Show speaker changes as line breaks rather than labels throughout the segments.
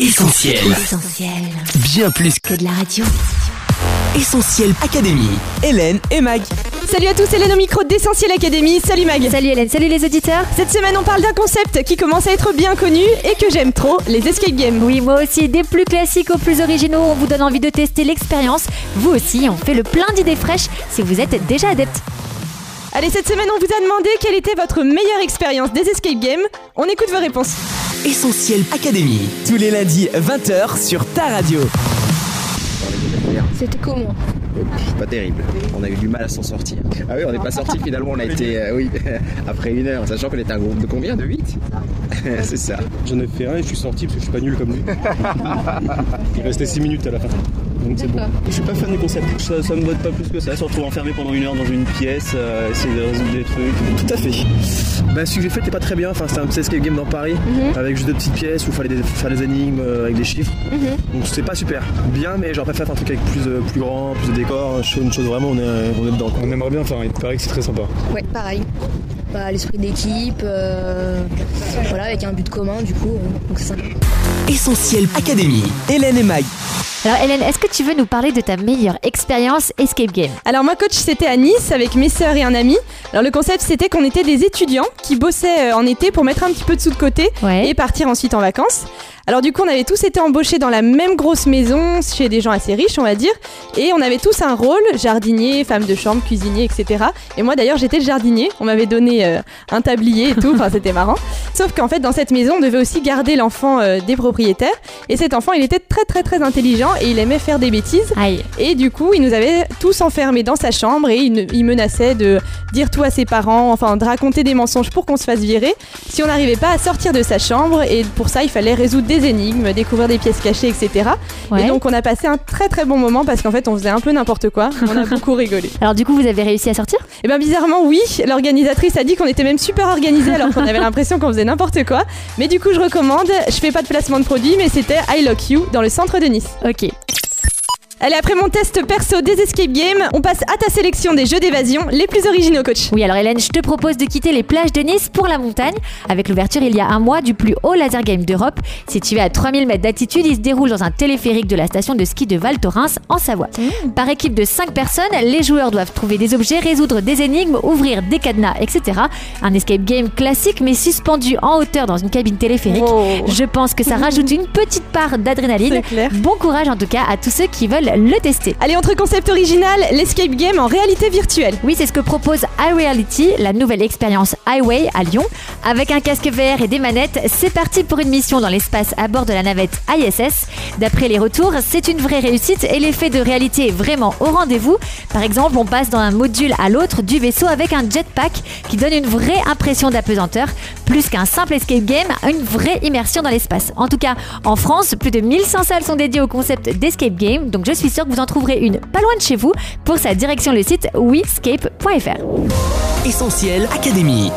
Essentiel.
Essentiel.
Bien plus
Que de la radio.
Essentiel Académie. Hélène et Mag.
Salut à tous, Hélène au micro d'Essentiel Académie. Salut Mag.
Salut Hélène, salut les auditeurs.
Cette semaine, on parle d'un concept qui commence à être bien connu et que j'aime trop, les escape games.
Oui, moi aussi, des plus classiques aux plus originaux, on vous donne envie de tester l'expérience. Vous aussi, on fait le plein d'idées fraîches si vous êtes déjà adepte.
Allez, cette semaine, on vous a demandé quelle était votre meilleure expérience des escape games. On écoute vos réponses.
Essentiel Académie. Tous les lundis, 20h sur ta radio.
C'était comment
Pas terrible. On a eu du mal à s'en sortir. Ah oui, on n'est pas sorti finalement. On a été, euh, oui, après une heure, sachant qu'on était un groupe de combien De 8 C'est ça.
J'en ai fait un et je suis sorti parce que je suis pas nul comme lui. Il restait 6 minutes à la fin. Donc c'est bon. Je suis pas fan du concept. Ça, ça me botte pas plus que ça. Se retrouver enfermé pendant une heure dans une pièce, euh, essayer de résoudre des trucs. Tout à fait. Bah, celui que j'ai fait était pas très bien. Enfin, c'était un petit escape game dans Paris avec juste deux petites pièces où il fallait des- faire des énigmes euh, avec des chiffres. Donc c'est pas super. Bien, mais j'aurais préféré faire un truc avec plus de, plus grand, plus de décors, une chose vraiment, on est, on est dedans. On aimerait bien faire un Paris, c'est très sympa.
Ouais, pareil. Bah, L'esprit d'équipe, euh, voilà, avec un but commun, du coup, euh, donc.
Essentiel Académie. Hélène et Mag.
Alors Hélène, est-ce que tu veux nous parler de ta meilleure expérience escape game?
Alors, moi, coach, c'était à Nice avec mes sœurs et un ami. Alors, le concept, c'était qu'on était des étudiants qui bossaient euh, en été pour mettre un petit peu de sous de côté
Ouais.
et partir ensuite en vacances. Alors du coup, on avait tous été embauchés dans la même grosse maison, chez des gens assez riches, on va dire, et on avait tous un rôle, jardinier, femme de chambre, cuisinier, etc. Et moi d'ailleurs, j'étais le jardinier, on m'avait donné euh, un tablier et tout, enfin c'était marrant. Sauf qu'en fait, dans cette maison, on devait aussi garder l'enfant euh, des propriétaires, et cet enfant, il était très très très intelligent et il aimait faire des bêtises.
Aïe.
Et du coup, il nous avait tous enfermés dans sa chambre et il, il menaçait de dire tout à ses parents, enfin de raconter des mensonges pour qu'on se fasse virer si on n'arrivait pas à sortir de sa chambre. Et pour ça, il fallait résoudre des énigmes, découvrir des pièces cachées, etc.
Ouais.
Et donc, on a passé un très très bon moment parce qu'en fait, on faisait un peu n'importe quoi. On a beaucoup rigolé.
Alors du coup, vous avez réussi à sortir?
Et bien, bizarrement, oui, l'organisatrice a dit qu'on était même super organisé alors qu'on avait l'impression qu'on faisait n'importe quoi. Mais du coup, je recommande, je fais pas de placement de produit, mais c'était I Lock You dans le centre de Nice.
Ok.
Allez, après mon test perso des escape games, on passe à ta sélection des jeux d'évasion les plus originaux, coach.
Oui, alors Hélène, je te propose de quitter les plages de Nice pour la montagne. Avec l'ouverture il y a un mois du plus haut laser game d'Europe. Situé à 3000 mètres d'altitude, il se déroule dans un téléphérique de la station de ski de Val Thorens en Savoie. Par équipe de 5 personnes, les joueurs doivent trouver des objets, résoudre des énigmes, ouvrir des cadenas, etc. Un escape game classique mais suspendu en hauteur dans une cabine téléphérique.
Wow.
Je pense que ça rajoute une petite part d'adrénaline. Bon courage en tout cas à tous ceux qui veulent le tester.
Allez, entre concept original, l'escape game en réalité virtuelle.
Oui, c'est ce que propose iReality, la nouvelle expérience Highway à Lyon. Avec un casque VR et des manettes, c'est parti pour une mission dans l'espace à bord de la navette ISS. D'après les retours, c'est une vraie réussite et l'effet de réalité est vraiment au rendez-vous. Par exemple, on passe d'un module à l'autre du vaisseau avec un jetpack qui donne une vraie impression d'apesanteur. Plus qu'un simple escape game, une vraie immersion dans l'espace. En tout cas, en France, plus de 1100 salles sont dédiées au concept d'escape game, donc je suis sûre que vous en trouverez une pas loin de chez vous. Pour sa direction, le site wescape.fr.
Essentiel Académie.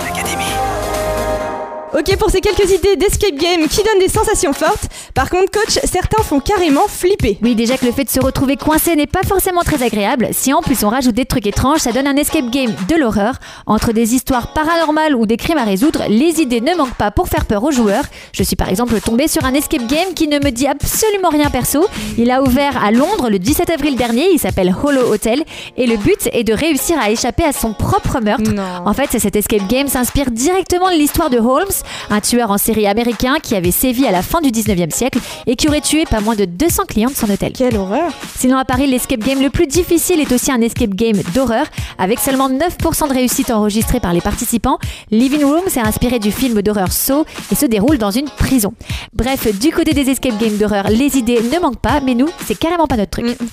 Ok pour ces quelques idées d'escape game qui donnent des sensations fortes. Par contre, coach, certains font carrément flipper.
Oui, déjà que le fait de se retrouver coincé n'est pas forcément très agréable. Si en plus on rajoute des trucs étranges, ça donne un escape game de l'horreur. Entre des histoires paranormales ou des crimes à résoudre, les idées ne manquent pas pour faire peur aux joueurs. Je suis par exemple tombée sur un escape game qui ne me dit absolument rien perso. Il a ouvert à Londres le 17 avril dernier, il s'appelle Hollow Hotel et le but est de réussir à échapper à son propre meurtre.
Non.
En fait, cet escape game s'inspire directement de l'histoire de Holmes, un tueur en série américain qui avait sévi à la fin du 19e siècle et qui aurait tué pas moins de 200 clients de son hôtel.
Quelle horreur.
Sinon, à Paris, l'escape game le plus difficile est aussi un escape game d'horreur, avec seulement 9% de réussite enregistrée par les participants. Living Room s'est inspiré du film d'horreur Saw et se déroule dans une prison. Bref, du côté des escape games d'horreur, les idées ne manquent pas, mais nous, c'est carrément pas notre truc.
Mm.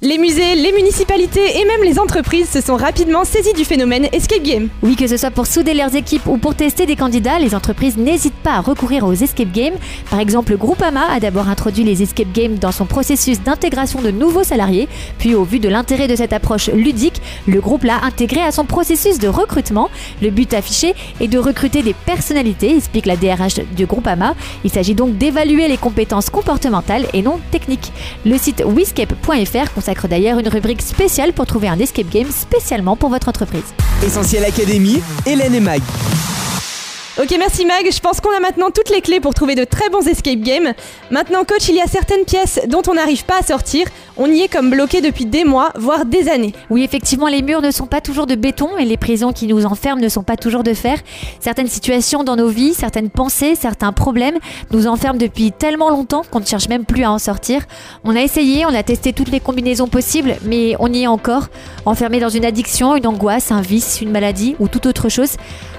Les musées, les municipalités et même les entreprises se sont rapidement saisies du phénomène escape game.
Oui, que ce soit pour souder leurs équipes ou pour tester des candidats, les entreprises n'hésitent pas à recourir aux escape games. Par exemple, Groupama a d'abord introduit les escape games dans son processus d'intégration de nouveaux salariés, puis au vu de l'intérêt de cette approche ludique, le groupe l'a intégré à son processus de recrutement. Le but affiché est de recruter des personnalités, explique la DRH du Groupama. Il s'agit donc d'évaluer les compétences comportementales et non techniques. Le site wiscape.fr d'ailleurs une rubrique spéciale pour trouver un escape game spécialement pour votre entreprise.
Essentiel Académie, Hélène et Mag.
Ok, merci Mag. Je pense qu'on a maintenant toutes les clés pour trouver de très bons escape games. Maintenant, coach, il y a certaines pièces dont on n'arrive pas à sortir. On y est comme bloqué depuis des mois, voire des années.
Oui, effectivement, les murs ne sont pas toujours de béton et les prisons qui nous enferment ne sont pas toujours de fer. Certaines situations dans nos vies, certaines pensées, certains problèmes nous enferment depuis tellement longtemps qu'on ne cherche même plus à en sortir. On a essayé, on a testé toutes les combinaisons possibles, mais on y est encore, enfermé dans une addiction, une angoisse, un vice, une maladie ou toute autre chose.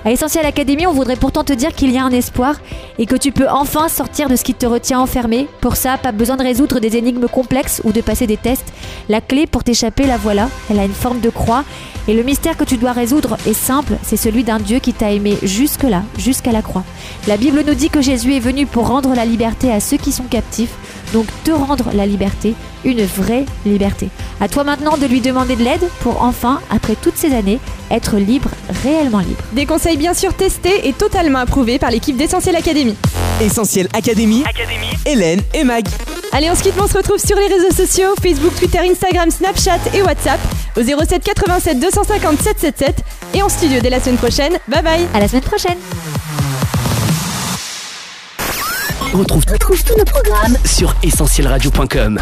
À Essentiel Academy, on voudrait pourtant te dire qu'il y a un espoir et que tu peux enfin sortir de ce qui te retient enfermé. Pour ça, pas besoin de résoudre des énigmes complexes ou de passer des tests. La clé pour t'échapper, la voilà. Elle a une forme de croix. Et le mystère que tu dois résoudre est simple, c'est celui d'un Dieu qui t'a aimé jusque-là, jusqu'à la croix. La Bible nous dit que Jésus est venu pour rendre la liberté à ceux qui sont captifs, donc te rendre la liberté, une vraie liberté. À toi maintenant de lui demander de l'aide pour enfin, après toutes ces années, être libre, réellement libre.
Des conseils bien sûr testés et totalement approuvés par l'équipe d'Essentiel Academy.
Essentiel Académie, Hélène et Mag.
Allez, on se quitte, mais on se retrouve sur les réseaux sociaux Facebook, Twitter, Instagram, Snapchat et WhatsApp au 07 87 250 777 et en studio dès la semaine prochaine. Bye bye
À la semaine prochaine
On retrouve tous nos programmes sur essentielradio.com.